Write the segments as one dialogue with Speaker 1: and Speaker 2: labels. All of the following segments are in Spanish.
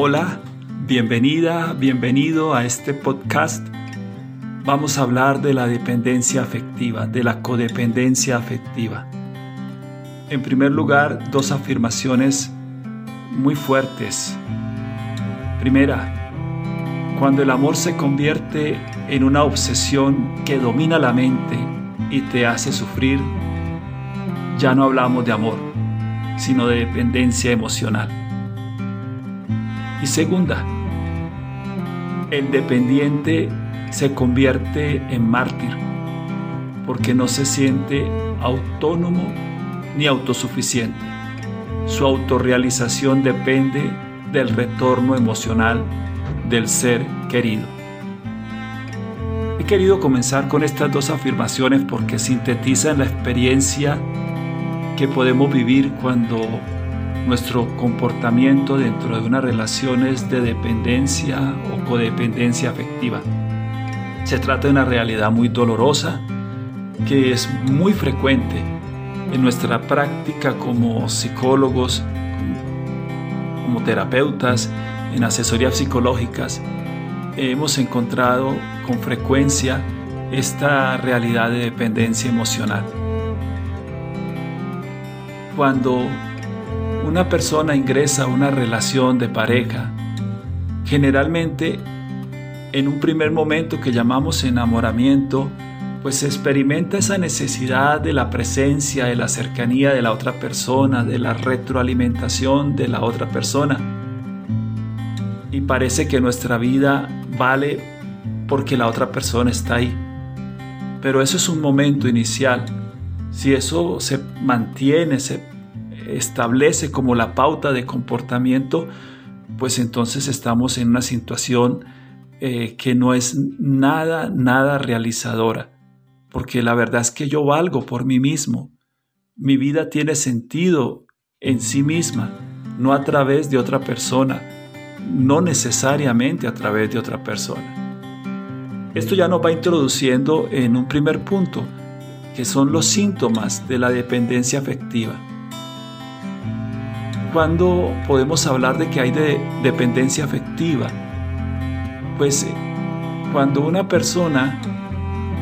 Speaker 1: Hola, bienvenida, bienvenido a este podcast. Vamos a hablar de la dependencia afectiva, de la codependencia afectiva. En primer lugar, dos afirmaciones muy fuertes. Primera, cuando el amor se convierte en una obsesión que domina la mente y te hace sufrir, ya no hablamos de amor, sino de dependencia emocional. Segunda, el dependiente se convierte en mártir porque no se siente autónomo ni autosuficiente. Su autorrealización depende del retorno emocional del ser querido. He querido comenzar con estas dos afirmaciones porque sintetizan la experiencia que podemos vivir cuando nuestro comportamiento dentro de una relación es de dependencia o codependencia afectiva. Se trata de una realidad muy dolorosa que es muy frecuente en nuestra práctica como psicólogos, como terapeutas, en asesorías psicológicas. Hemos encontrado con frecuencia esta realidad de dependencia emocional. Cuando una persona ingresa a una relación de pareja, generalmente en un primer momento que llamamos enamoramiento, pues se experimenta esa necesidad de la presencia, de la cercanía de la otra persona, de la retroalimentación de la otra persona. Y parece que nuestra vida vale porque la otra persona está ahí. Pero eso es un momento inicial. Si eso se mantiene, se establece como la pauta de comportamiento, pues entonces estamos en una situación eh, que no es nada, nada realizadora. Porque la verdad es que yo valgo por mí mismo. Mi vida tiene sentido en sí misma, no a través de otra persona, no necesariamente a través de otra persona. Esto ya nos va introduciendo en un primer punto, que son los síntomas de la dependencia afectiva. ¿Cuándo podemos hablar de que hay de dependencia afectiva? Pues eh, cuando una persona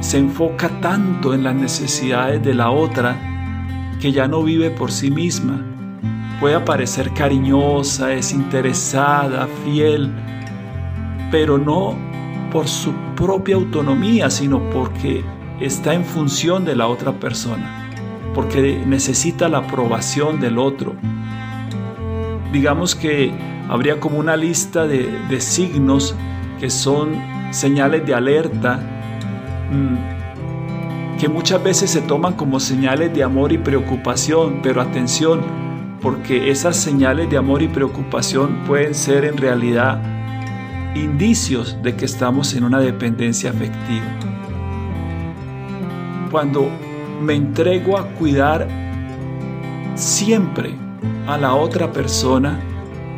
Speaker 1: se enfoca tanto en las necesidades de la otra que ya no vive por sí misma. Puede parecer cariñosa, desinteresada, fiel, pero no por su propia autonomía, sino porque está en función de la otra persona, porque necesita la aprobación del otro, digamos que habría como una lista de, signos que son señales de alerta mm, que muchas veces se toman como señales de amor y preocupación, pero atención, porque esas señales de amor y preocupación pueden ser en realidad indicios de que estamos en una dependencia afectiva. Cuando me entrego a cuidar siempre a la otra persona,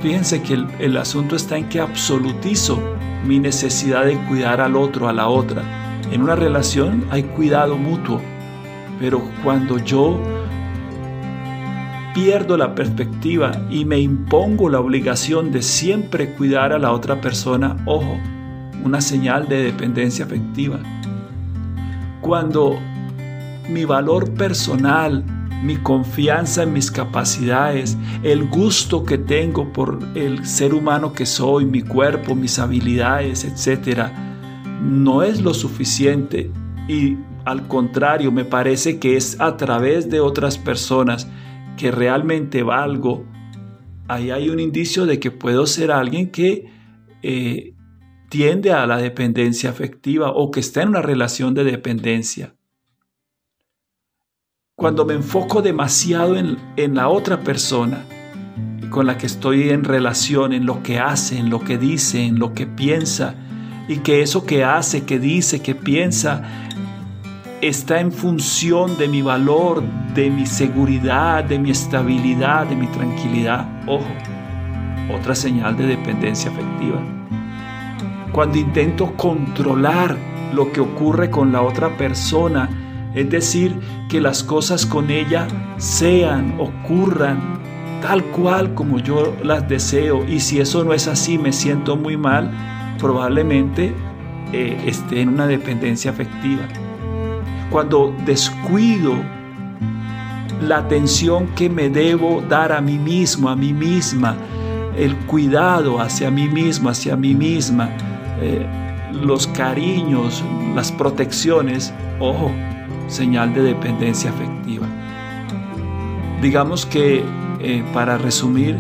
Speaker 1: fíjense que el, asunto está en que absolutizo mi necesidad de cuidar al otro, a la otra. En una relación hay cuidado mutuo, pero cuando yo pierdo la perspectiva y me impongo la obligación de siempre cuidar a la otra persona, ojo, una señal de dependencia afectiva. Cuando mi valor personal, mi confianza en mis capacidades, el gusto que tengo por el ser humano que soy, mi cuerpo, mis habilidades, etc., no es lo suficiente y al contrario, me parece que es a través de otras personas que realmente valgo. Ahí hay un indicio de que puedo ser alguien que eh, tiende a la dependencia afectiva o que está en una relación de dependencia. Cuando me enfoco demasiado en, la otra persona con la que estoy en relación, en lo que hace, en lo que dice, en lo que piensa, y que eso que hace, que dice, que piensa, está en función de mi valor, de mi seguridad, de mi estabilidad, de mi tranquilidad. Ojo, otra señal de dependencia afectiva. Cuando intento controlar lo que ocurre con la otra persona, es decir, que las cosas con ella sean, ocurran tal cual como yo las deseo y si eso no es así me siento muy mal, probablemente eh, esté en una dependencia afectiva. Cuando descuido la atención que me debo dar a mí mismo, a mí misma, el cuidado hacia mí mismo, hacia mí misma, eh, los cariños, las protecciones, ojo, señal de dependencia afectiva. Digamos que, eh, para resumir,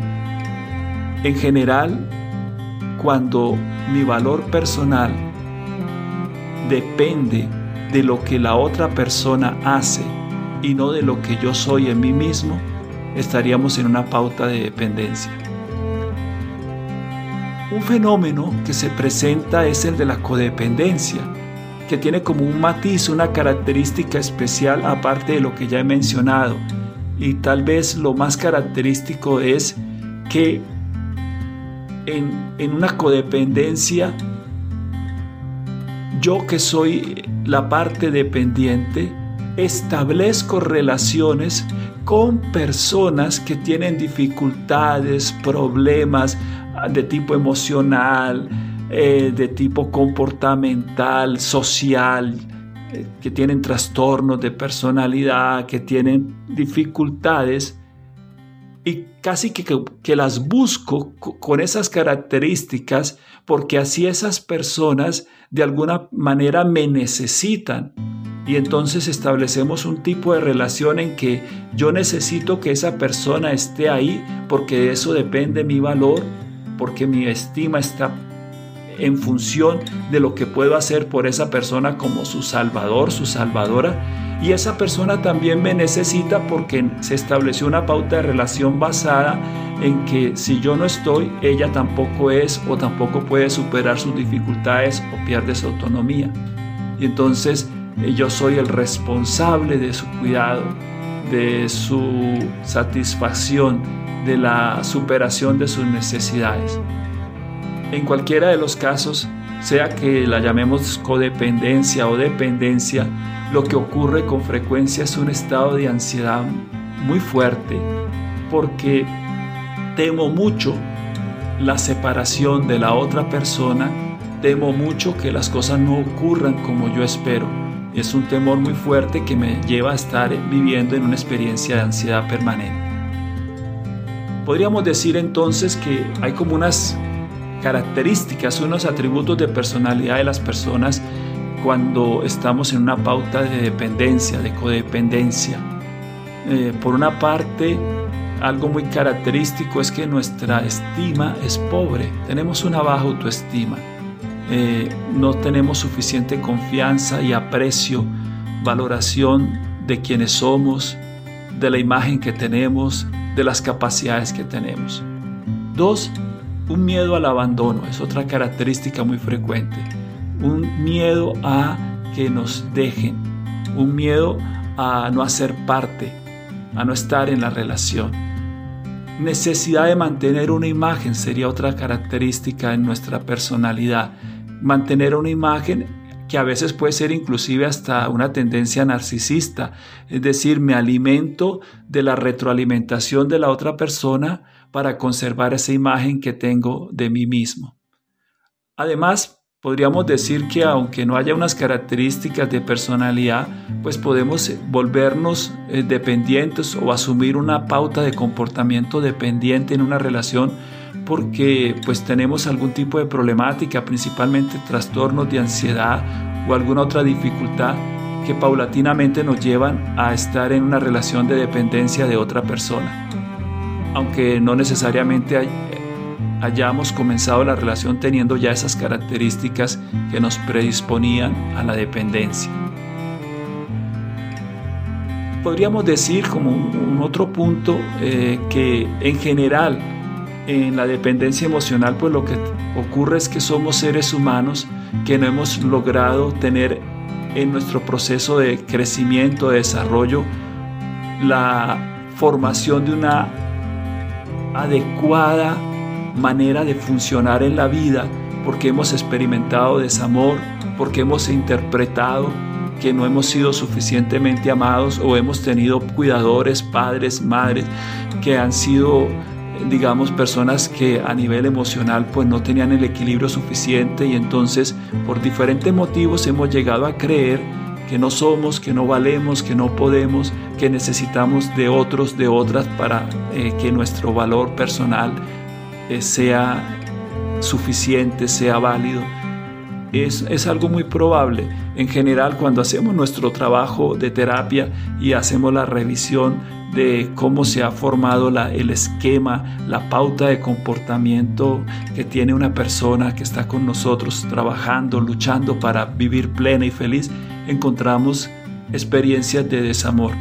Speaker 1: en general, cuando mi valor personal depende de lo que la otra persona hace y no de lo que yo soy en mí mismo, estaríamos en una pauta de dependencia. Un fenómeno que se presenta es el de la codependencia, que tiene como un matiz, una característica especial aparte de lo que ya he mencionado. Y tal vez lo más característico es que en, en una codependencia, yo que soy la parte dependiente, establezco relaciones con personas que tienen dificultades, problemas de tipo emocional, eh, de tipo comportamental, social, eh, que tienen trastornos de personalidad, que tienen dificultades y casi que, que, las busco con esas características porque así esas personas de alguna manera me necesitan. Y entonces establecemos un tipo de relación en que yo necesito que esa persona esté ahí porque de eso depende mi valor, porque mi estima está en función de lo que puedo hacer por esa persona como su salvador, su salvadora. Y esa persona también me necesita porque se estableció una pauta de relación basada en que si yo no estoy, ella tampoco es o tampoco puede superar sus dificultades o pierde su autonomía. Y entonces yo soy el responsable de su cuidado, de su satisfacción, de la superación de sus necesidades. En cualquiera de los casos, sea que la llamemos codependencia o dependencia, lo que ocurre con frecuencia es un estado de ansiedad muy fuerte porque temo mucho la separación de la otra persona, temo mucho que las cosas no ocurran como yo espero es un temor muy fuerte que me lleva a estar viviendo en una experiencia de ansiedad permanente. Podríamos decir entonces que hay como unas características, unos atributos de personalidad de las personas cuando estamos en una pauta de dependencia, de codependencia. Eh, por una parte, algo muy característico es que nuestra estima es pobre, tenemos una baja autoestima. Eh, no tenemos suficiente confianza y aprecio, valoración de quienes somos, de la imagen que tenemos, de las capacidades que tenemos. Dos, un miedo al abandono, es otra característica muy frecuente. Un miedo a que nos dejen, un miedo a no hacer parte, a no estar en la relación. Necesidad de mantener una imagen sería otra característica en nuestra personalidad mantener una imagen que a veces puede ser inclusive hasta una tendencia narcisista, es decir, me alimento de la retroalimentación de la otra persona para conservar esa imagen que tengo de mí mismo. Además, podríamos decir que aunque no haya unas características de personalidad, pues podemos volvernos eh, dependientes o asumir una pauta de comportamiento dependiente en una relación porque pues tenemos algún tipo de problemática, principalmente trastornos de ansiedad o alguna otra dificultad que paulatinamente nos llevan a estar en una relación de dependencia de otra persona. Aunque no necesariamente hayamos comenzado la relación teniendo ya esas características que nos predisponían a la dependencia. Podríamos decir como un, otro punto eh, que en general en la dependencia emocional, pues lo que ocurre es que somos seres humanos que no hemos logrado tener en nuestro proceso de crecimiento, de desarrollo, la formación de una adecuada manera de funcionar en la vida, porque hemos experimentado desamor, porque hemos interpretado que no hemos sido suficientemente amados o hemos tenido cuidadores, padres, madres que han sido digamos personas que a nivel emocional pues no tenían el equilibrio suficiente y entonces por diferentes motivos hemos llegado a creer que no somos, que no valemos, que no podemos, que necesitamos de otros, de otras para eh, que nuestro valor personal eh, sea suficiente, sea válido. Es, es, algo muy probable. En general, cuando hacemos nuestro trabajo de terapia y hacemos la revisión de cómo se ha formado la, el esquema, la pauta de comportamiento que tiene una persona que está con nosotros trabajando, luchando para vivir plena y feliz, encontramos experiencias de desamor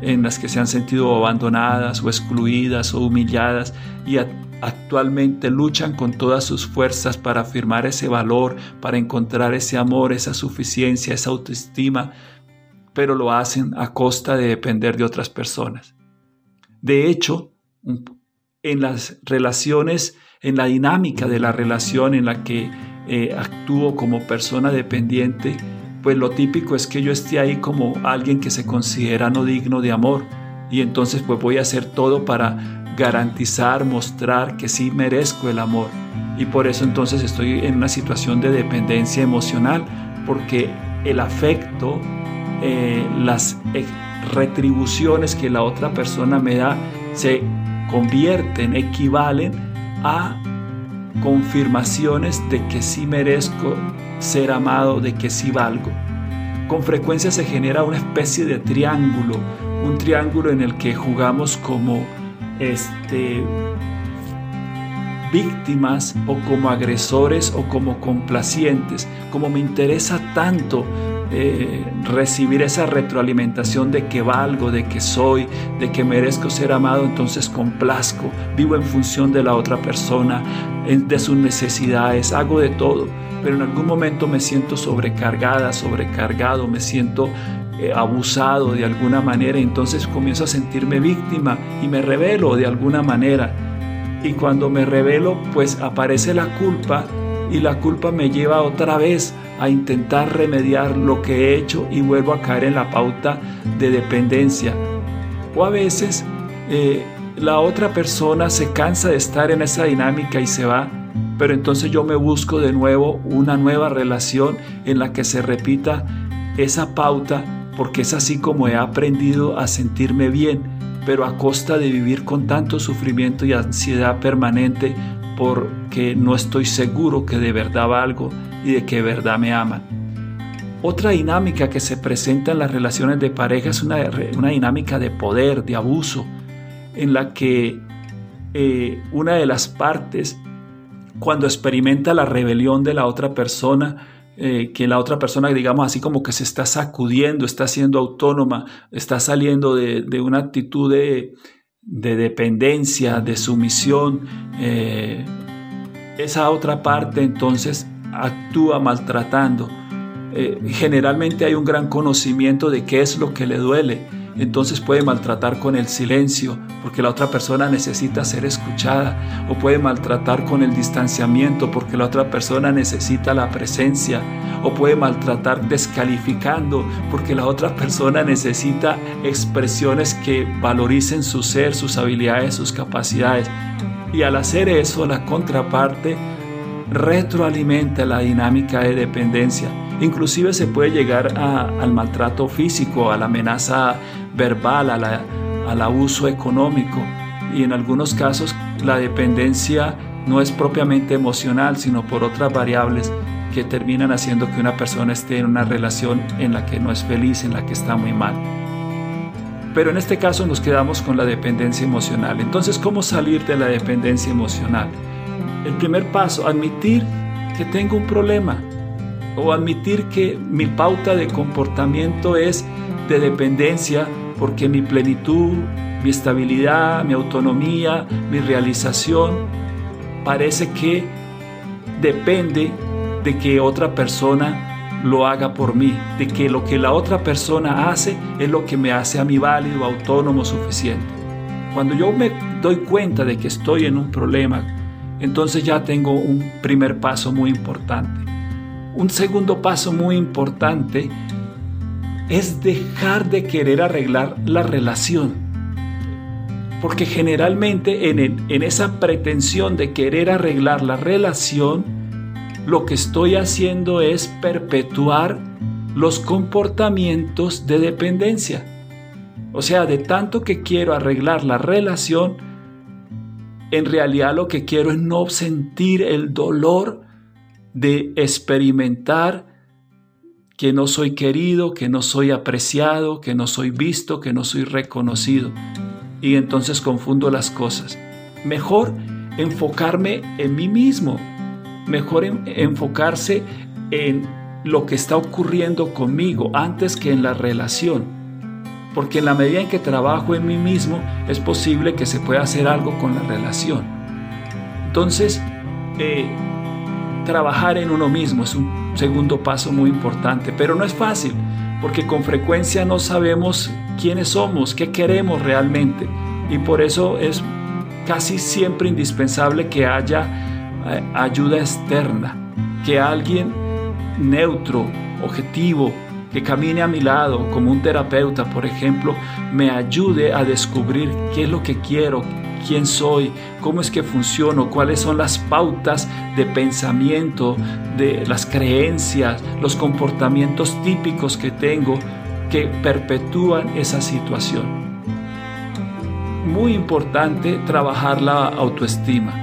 Speaker 1: en las que se han sentido abandonadas o excluidas o humilladas y actualmente luchan con todas sus fuerzas para afirmar ese valor, para encontrar ese amor, esa suficiencia, esa autoestima, pero lo hacen a costa de depender de otras personas. De hecho, en las relaciones, en la dinámica de la relación en la que eh, actúo como persona dependiente, pues lo típico es que yo esté ahí como alguien que se considera no digno de amor y entonces pues voy a hacer todo para garantizar, mostrar que sí merezco el amor y por eso entonces estoy en una situación de dependencia emocional porque el afecto, eh, las retribuciones que la otra persona me da se convierten, equivalen a confirmaciones de que sí merezco ser amado, de que sí valgo. Con frecuencia se genera una especie de triángulo, un triángulo en el que jugamos como este, víctimas o como agresores o como complacientes. Como me interesa tanto eh, recibir esa retroalimentación de que valgo, de que soy, de que merezco ser amado, entonces complazco, vivo en función de la otra persona, de sus necesidades, hago de todo pero en algún momento me siento sobrecargada, sobrecargado, me siento eh, abusado de alguna manera, entonces comienzo a sentirme víctima y me revelo de alguna manera. Y cuando me revelo, pues aparece la culpa y la culpa me lleva otra vez a intentar remediar lo que he hecho y vuelvo a caer en la pauta de dependencia. O a veces eh, la otra persona se cansa de estar en esa dinámica y se va pero entonces yo me busco de nuevo una nueva relación en la que se repita esa pauta porque es así como he aprendido a sentirme bien, pero a costa de vivir con tanto sufrimiento y ansiedad permanente porque no estoy seguro que de verdad valgo y de que de verdad me aman. Otra dinámica que se presenta en las relaciones de pareja es una, dinámica de poder, de abuso, en la que eh, una de las partes cuando experimenta la rebelión de la otra persona, eh, que la otra persona, digamos así como que se está sacudiendo, está siendo autónoma, está saliendo de, una actitud de, dependencia, de sumisión, eh, esa otra parte entonces actúa maltratando. Eh, generalmente hay un gran conocimiento de qué es lo que le duele entonces puede maltratar con el silencio, porque la otra persona necesita ser escuchada, o puede maltratar con el distanciamiento, porque la otra persona necesita la presencia, o puede maltratar descalificando, porque la otra persona necesita expresiones que valoricen su ser, sus habilidades, sus capacidades. Y al hacer eso, la contraparte retroalimenta la dinámica de dependencia. Inclusive se puede llegar al maltrato físico, a la amenaza verbal, al abuso económico y en algunos casos la dependencia no es propiamente emocional, sino por otras variables que terminan haciendo que una persona esté en una relación en la que no es feliz, en la que está muy mal. Pero en este caso nos quedamos con la dependencia emocional. Entonces, ¿cómo salir de la dependencia emocional? El primer paso, admitir que tengo un problema o admitir que mi pauta de comportamiento es de dependencia porque mi plenitud, mi estabilidad, mi autonomía, mi realización, parece que depende de que otra persona lo haga por mí, de que lo que la otra persona hace es lo que me hace a mí válido, autónomo, suficiente. Cuando yo me doy cuenta de que estoy en un problema, entonces ya tengo un primer paso muy importante. Un segundo paso muy importante es dejar de querer arreglar la relación. Porque generalmente en, en esa pretensión de querer arreglar la relación, lo que estoy haciendo es perpetuar los comportamientos de dependencia. O sea, de tanto que quiero arreglar la relación, en realidad lo que quiero es no sentir el dolor de experimentar que no soy querido, que no soy apreciado, que no soy visto, que no soy reconocido. Y entonces confundo las cosas. Mejor enfocarme en mí mismo, mejor enfocarse en lo que está ocurriendo conmigo antes que en la relación. Porque en la medida en que trabajo en mí mismo es posible que se pueda hacer algo con la relación. Entonces, eh, trabajar en uno mismo es un segundo paso muy importante, pero no es fácil, porque con frecuencia no sabemos quiénes somos, qué queremos realmente, y por eso es casi siempre indispensable que haya eh, ayuda externa, que alguien neutro, objetivo, que camine a mi lado como un terapeuta, por ejemplo, me ayude a descubrir qué es lo que quiero, quién soy, cómo es que funciono, cuáles son las pautas de pensamiento, de las creencias, los comportamientos típicos que tengo que perpetúan esa situación. Muy importante trabajar la autoestima,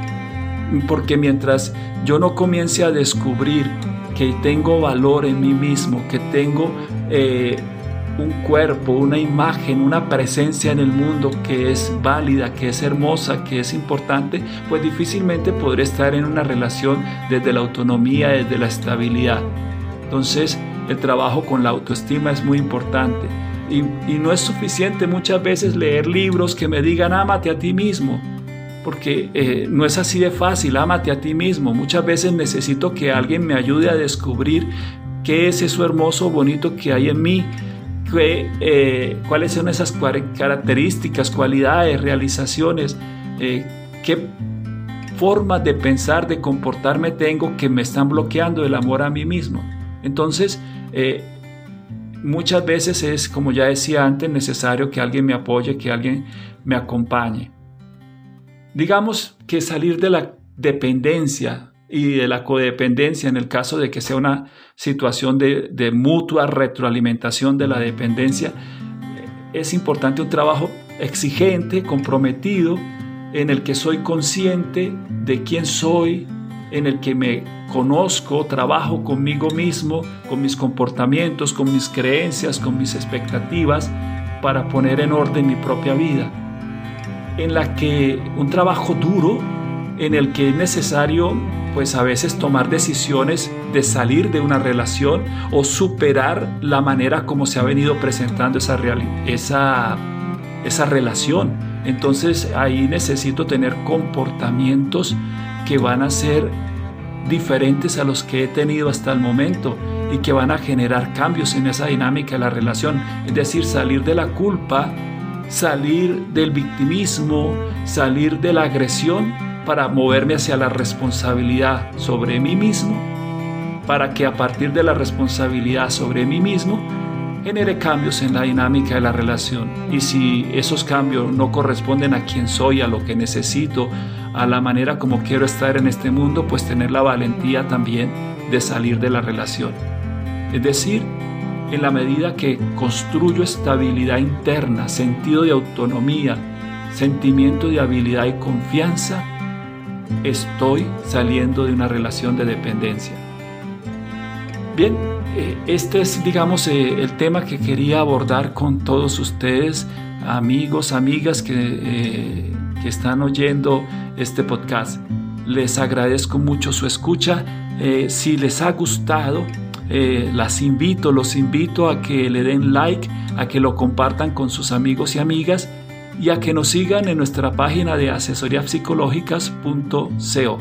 Speaker 1: porque mientras yo no comience a descubrir que tengo valor en mí mismo, que tengo eh, un cuerpo, una imagen, una presencia en el mundo que es válida, que es hermosa, que es importante, pues difícilmente podré estar en una relación desde la autonomía, desde la estabilidad. Entonces, el trabajo con la autoestima es muy importante. Y, no es suficiente muchas veces leer libros que me digan, ámate a ti mismo porque eh, no es así de fácil, ámate a ti mismo. Muchas veces necesito que alguien me ayude a descubrir qué es eso hermoso, bonito que hay en mí, eh, cuáles son esas características, cualidades, realizaciones, eh, qué formas de pensar, de comportarme tengo que me están bloqueando el amor a mí mismo. Entonces, eh, muchas veces es, como ya decía antes, necesario que alguien me apoye, que alguien me acompañe. Digamos que salir de la dependencia y de la codependencia en el caso de que sea una situación de, mutua retroalimentación de la dependencia, es importante un trabajo exigente, comprometido, en el que soy consciente de quién soy, en el que me conozco, trabajo conmigo mismo, con mis comportamientos, con mis creencias, con mis expectativas, para poner en orden mi propia vida. En la que un trabajo duro, en el que es necesario pues a veces tomar decisiones de salir de una relación o superar la manera como se ha venido presentando esa, esa, esa relación. Entonces ahí necesito tener comportamientos que van a ser diferentes a los que he tenido hasta el momento y que van a generar cambios en esa dinámica de la relación. Es decir, salir de la culpa, salir del victimismo, salir de la agresión para moverme hacia la responsabilidad sobre mí mismo, para que a partir de la responsabilidad sobre mí mismo genere cambios en la dinámica de la relación. Y si esos cambios no corresponden a quien soy, a lo que necesito, a la manera como quiero estar en este mundo, pues tener la valentía también de salir de la relación. Es decir, en la medida que construyo estabilidad interna, sentido de autonomía, sentimiento de habilidad y confianza, estoy saliendo de una relación de dependencia. Bien, eh, este es, digamos, eh, el tema que quería abordar con todos ustedes, amigos, amigas que, eh, que están oyendo este podcast. Les agradezco mucho su escucha. si les ha gustado, las invito, los invito a que le den like, a que lo compartan con sus amigos y amigas y a que nos sigan en nuestra página de asesoríapsicológicas.co.